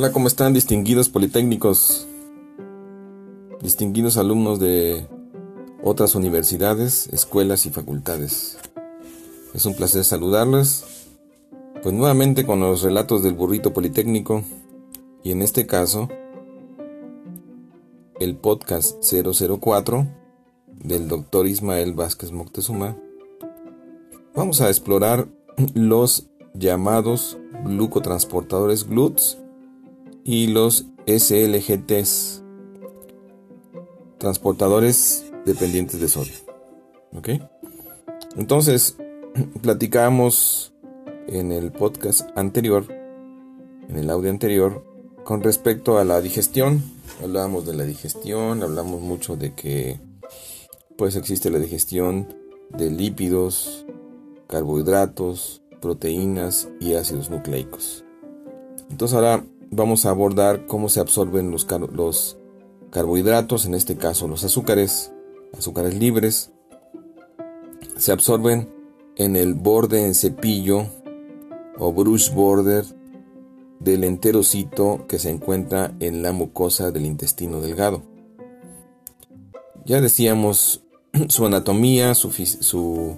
Hola, ¿cómo están distinguidos politécnicos? Distinguidos alumnos de otras universidades, escuelas y facultades. Es un placer saludarles. Pues nuevamente con los relatos del burrito politécnico y en este caso el podcast 004 del doctor Ismael Vázquez Moctezuma. Vamos a explorar los llamados glucotransportadores GLUTs y los SLGTs, transportadores dependientes de sodio. ¿Ok? Entonces, platicamos en el podcast anterior, en el audio anterior, con respecto a la digestión. Hablábamos de la digestión, hablamos mucho de que pues existe la digestión de lípidos, carbohidratos, proteínas y ácidos nucleicos. Entonces ahora vamos a abordar cómo se absorben los, los carbohidratos, en este caso los azúcares, azúcares libres, se absorben en el borde en cepillo o brush border del enterocito que se encuentra en la mucosa del intestino delgado. Ya decíamos su anatomía, su, su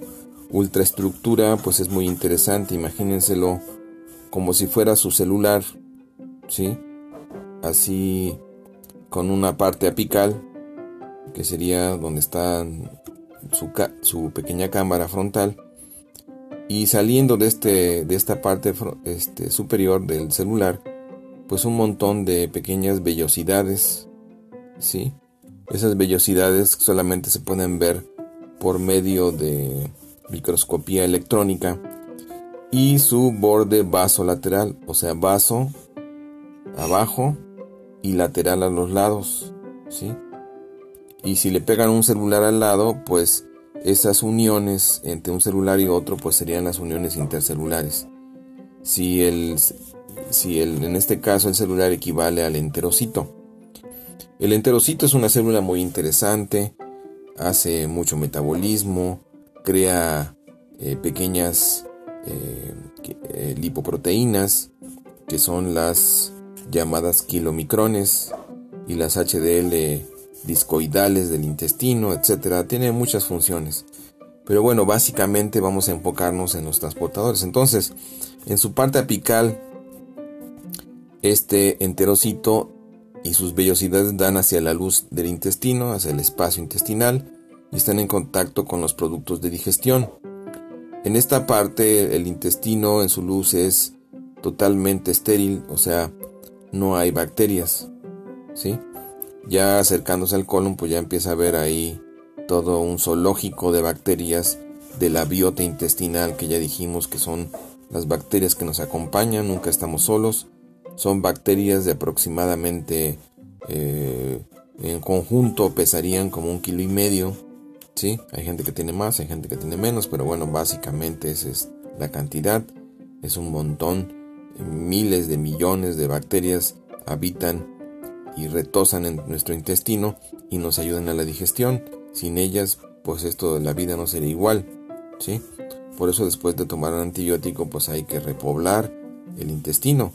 ultraestructura, pues es muy interesante, imagínenselo como si fuera su celular, ¿sí? Así con una parte apical, que sería donde está su, su pequeña cámara frontal, y saliendo de, este, de esta parte este, superior del celular, pues un montón de pequeñas vellosidades, ¿sí? Esas vellosidades solamente se pueden ver por medio de microscopía electrónica y su borde vaso lateral, o sea, vaso abajo y lateral a los lados, ¿sí? Y si le pegan un celular al lado, pues esas uniones entre un celular y otro pues serían las uniones intercelulares. Si el, si el, en este caso el celular equivale al enterocito. El enterocito es una célula muy interesante, hace mucho metabolismo, crea eh, pequeñas eh, eh, lipoproteínas que son las llamadas kilomicrones y las HDL discoidales del intestino, etcétera. Tiene muchas funciones. Pero bueno, básicamente vamos a enfocarnos en los transportadores. Entonces, en su parte apical, este enterocito y sus vellosidades dan hacia la luz del intestino, hacia el espacio intestinal, y están en contacto con los productos de digestión. En esta parte, el intestino en su luz es totalmente estéril, o sea, no hay bacterias. ¿Sí? Ya acercándose al colon, pues ya empieza a ver ahí todo un zoológico de bacterias de la biota intestinal que ya dijimos que son las bacterias que nos acompañan, nunca estamos solos. Son bacterias de aproximadamente eh, en conjunto pesarían como un kilo y medio. ¿sí? Hay gente que tiene más, hay gente que tiene menos, pero bueno, básicamente esa es la cantidad. Es un montón. Miles de millones de bacterias habitan y retosan en nuestro intestino y nos ayudan a la digestión. Sin ellas, pues esto de la vida no sería igual, ¿sí? Por eso después de tomar un antibiótico, pues hay que repoblar el intestino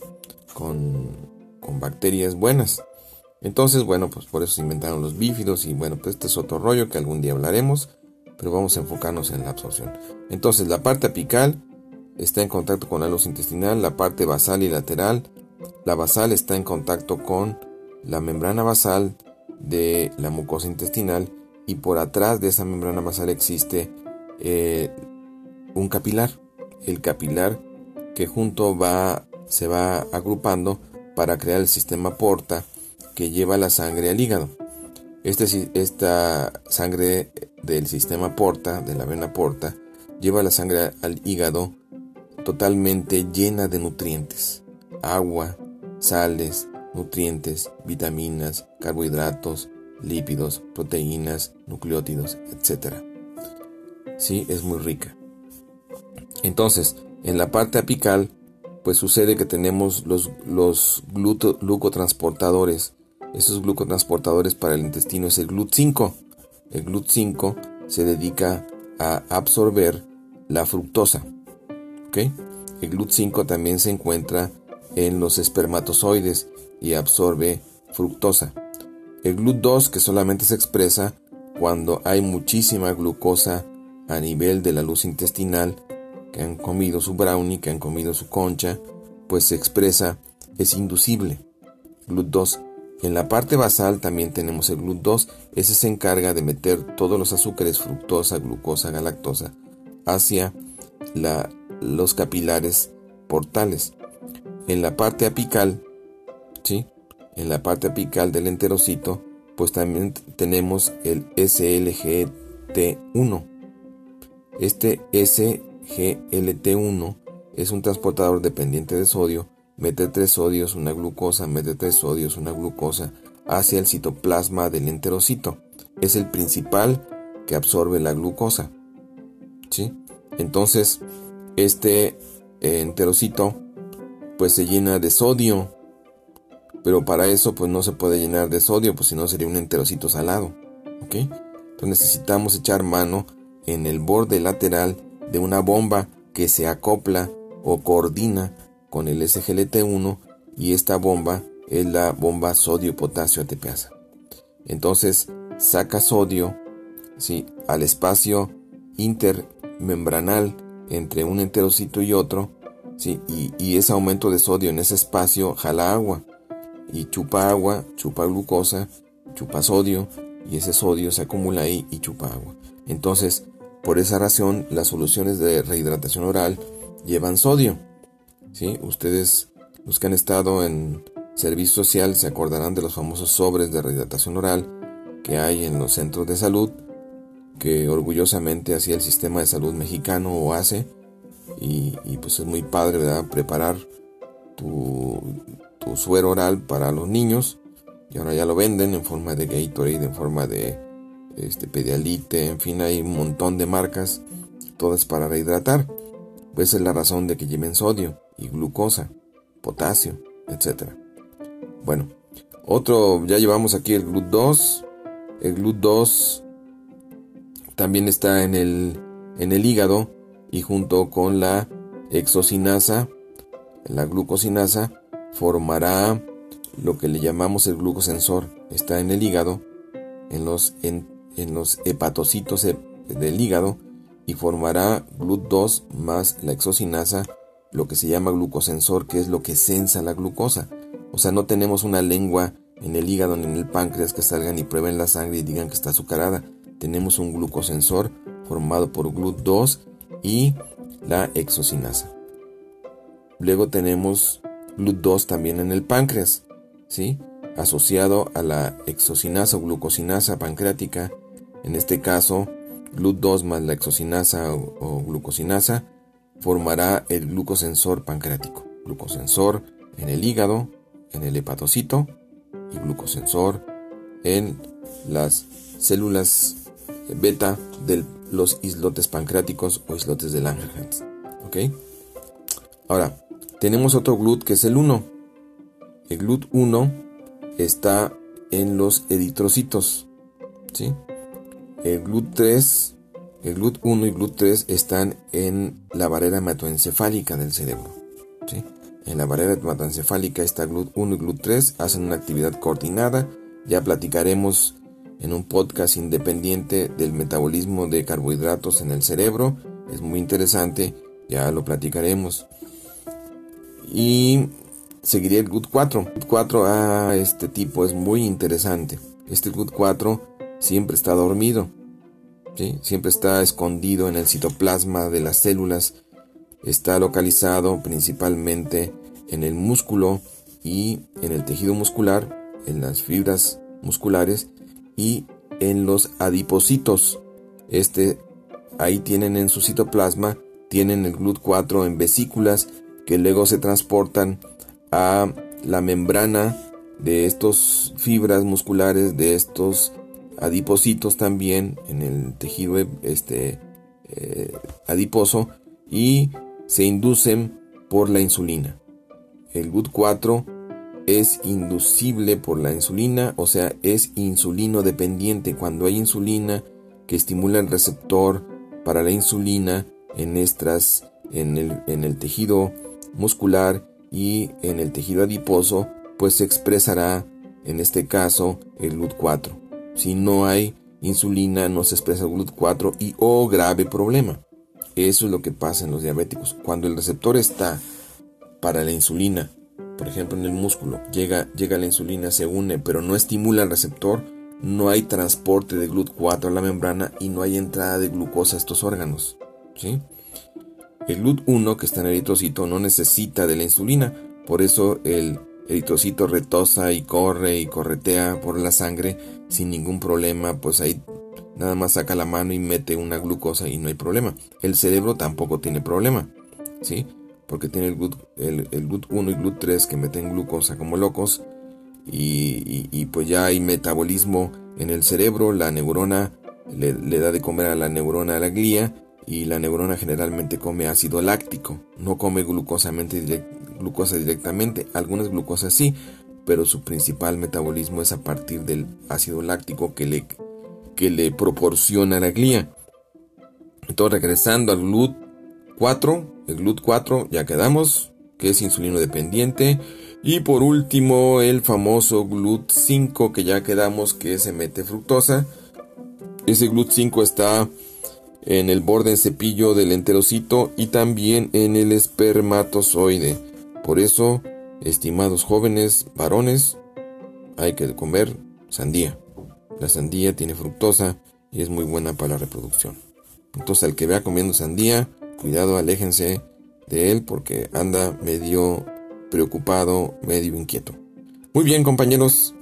con, con bacterias buenas. Entonces, bueno, pues por eso se inventaron los bífidos y bueno, pues este es otro rollo que algún día hablaremos, pero vamos a enfocarnos en la absorción. Entonces, la parte apical está en contacto con la luz intestinal, la parte basal y lateral. La basal está en contacto con la membrana basal de la mucosa intestinal y por atrás de esa membrana basal existe eh, un capilar, el capilar que junto va se va agrupando para crear el sistema porta que lleva la sangre al hígado. Este, esta sangre del sistema porta, de la vena porta, lleva la sangre al hígado totalmente llena de nutrientes, agua, sales, nutrientes, vitaminas, carbohidratos, lípidos, proteínas, nucleótidos, etc. Sí, es muy rica. Entonces, en la parte apical, pues sucede que tenemos los, glucotransportadores. Esos glucotransportadores para el intestino es el GLUT5. El GLUT5 se dedica a absorber la fructosa. El GLUT5 también se encuentra en los espermatozoides y absorbe fructosa. El GLUT2 que solamente se expresa cuando hay muchísima glucosa a nivel de la luz intestinal, que han comido su brownie, que han comido su concha, pues se expresa, es inducible. GLUT2. En la parte basal también tenemos el GLUT2, ese se encarga de meter todos los azúcares, fructosa, glucosa, galactosa, hacia los capilares portales. En la parte apical, ¿sí? En la parte apical del enterocito, pues también tenemos el SLGT1. Este SGLT1 es un transportador dependiente de sodio, mete tres sodios, una glucosa, mete tres sodios, una glucosa, hacia el citoplasma del enterocito. Es el principal que absorbe la glucosa. ¿Sí? Entonces, este enterocito pues se llena de sodio pero para eso pues no se puede llenar de sodio, pues si no sería un enterocito salado. ¿Ok? Entonces necesitamos echar mano en el borde lateral de una bomba que se acopla o coordina con el SGLT1 y esta bomba es la bomba sodio-potasio ATPasa. Entonces saca sodio ¿sí? al espacio intermembranal entre un enterocito y otro ¿sí? y, y ese aumento de sodio en ese espacio jala agua y chupa agua, chupa glucosa, chupa sodio y ese sodio se acumula ahí y chupa agua. Entonces, por esa razón, las soluciones de rehidratación oral llevan sodio. ¿sí? Ustedes, los que han estado en servicio social, se acordarán de los famosos sobres de rehidratación oral que hay en los centros de salud, que orgullosamente hacía el sistema de salud mexicano o hace. Y, pues es muy padre, ¿verdad? Preparar tu, suero oral para los niños y ahora ya lo venden en forma de Gatorade, en forma de este, Pedialite, en fin, hay un montón de marcas, todas para rehidratar. Pues es la razón de que lleven sodio y glucosa, potasio, etc. Bueno, otro, ya llevamos aquí el GLUT2. El GLUT2 también está en el, en el hígado y junto con la exocinasa, la glucosinasa, formará lo que le llamamos el glucosensor. Está en el hígado, en los, en, los hepatocitos del hígado y formará GLUT2 más la exocinasa, lo que se llama glucosensor, que es lo que sensa la glucosa. O sea, no tenemos una lengua en el hígado ni en el páncreas que salgan y prueben la sangre y digan que está azucarada. Tenemos un glucosensor formado por GLUT2 y la exocinasa. Luego tenemos GLUT2 también en el páncreas, ¿sí? asociado a la exocinasa o glucosinasa pancreática, en este caso GLUT2 más la exocinasa o, glucosinasa, formará el glucosensor pancreático, glucosensor en el hígado, en el hepatocito y glucosensor en las células beta de los islotes pancreáticos o islotes de Langerhans. ¿Ok? Ahora, tenemos otro GLUT que es el 1. El GLUT 1 está en los eritrocitos. ¿sí? El GLUT 3, el GLUT 1 y GLUT 3 están en la barrera hematoencefálica del cerebro. ¿sí? En la barrera hematoencefálica está GLUT 1 y GLUT 3, hacen una actividad coordinada. Ya platicaremos en un podcast independiente del metabolismo de carbohidratos en el cerebro. Es muy interesante, ya lo platicaremos. Y seguiría el GUT 4. GUT 4 a este tipo es muy interesante. Este GUT 4 siempre está dormido. Siempre está escondido en el citoplasma de las células. Está localizado principalmente en el músculo y en el tejido muscular, en las fibras musculares y en los adipocitos. Este ahí tienen en su citoplasma, tienen el GLUT4 en vesículas que luego se transportan a la membrana de estos fibras musculares, de estos adipocitos también en el tejido este, eh, adiposo y se inducen por la insulina. El GUT4 es inducible por la insulina, o sea, es insulino dependiente. Cuando hay insulina que estimula el receptor para la insulina en, en, el, en el tejido muscular y en el tejido adiposo, pues se expresará en este caso el GLUT4. Si no hay insulina, no se expresa el GLUT4 y oh grave problema. Eso es lo que pasa en los diabéticos. Cuando el receptor está para la insulina, por ejemplo en el músculo, llega, llega la insulina, se une, pero no estimula el receptor, no hay transporte de GLUT4 a la membrana y no hay entrada de glucosa a estos órganos. ¿sí? El GLUT1 que está en el eritrocito no necesita de la insulina, por eso el eritrocito retosa y corre y corretea por la sangre sin ningún problema, pues ahí nada más saca la mano y mete una glucosa y no hay problema. El cerebro tampoco tiene problema, ¿sí? Porque tiene el GLUT, el, 1 y GLUT 3 que meten glucosa como locos y, pues ya hay metabolismo en el cerebro, la neurona le, da de comer a la neurona la glía y la neurona generalmente come ácido láctico, no come glucosa directamente, algunas glucosas sí, pero su principal metabolismo es a partir del ácido láctico que le que le proporciona la glía. Entonces, regresando al GLUT4, el GLUT4 ya quedamos, que es insulino dependiente. Y por último, el famoso GLUT5, que ya quedamos que se mete fructosa. Ese GLUT5 está en el borde en cepillo del enterocito y también en el espermatozoide. Por eso, estimados jóvenes varones, hay que comer sandía. La sandía tiene fructosa y es muy buena para la reproducción. Entonces al que vea comiendo sandía, cuidado, aléjense de él porque anda medio preocupado, medio inquieto. Muy bien compañeros,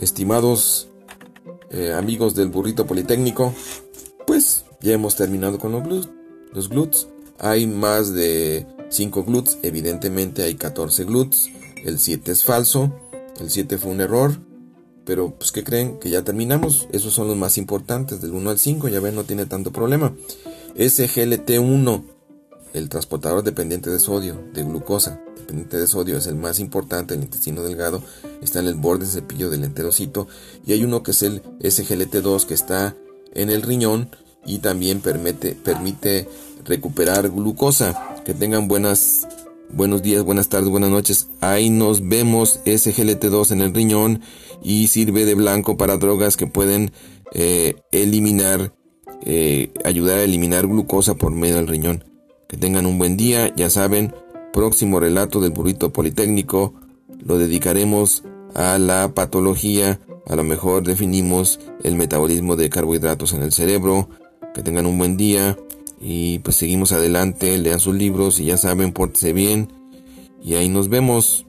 estimados eh, amigos del burrito politécnico, pues ya hemos terminado con los glutes. Los. Hay más de 5 glutes, evidentemente hay 14 glutes. El 7 es falso, el 7 fue un error. Pero, pues, ¿qué creen? Que ya terminamos. Esos son los más importantes, del 1 al 5, ya ven, no tiene tanto problema. SGLT1, el transportador dependiente de sodio, de glucosa, dependiente de sodio, es el más importante, el intestino delgado, está en el borde del cepillo del enterocito. Y hay uno que es el SGLT2, que está en el riñón y también permite, permite recuperar glucosa. Que tengan buenas Buenos días, buenas tardes, buenas noches. Ahí nos vemos SGLT2 en el riñón y sirve de blanco para drogas que pueden eh, eliminar, eh, ayudar a eliminar glucosa por medio del riñón. Que tengan un buen día, ya saben, próximo relato del burrito politécnico lo dedicaremos a la patología, a lo mejor definimos el metabolismo de carbohidratos en el cerebro. Que tengan un buen día. Y pues seguimos adelante, lean sus libros y ya saben, pórtese bien. Y ahí nos vemos.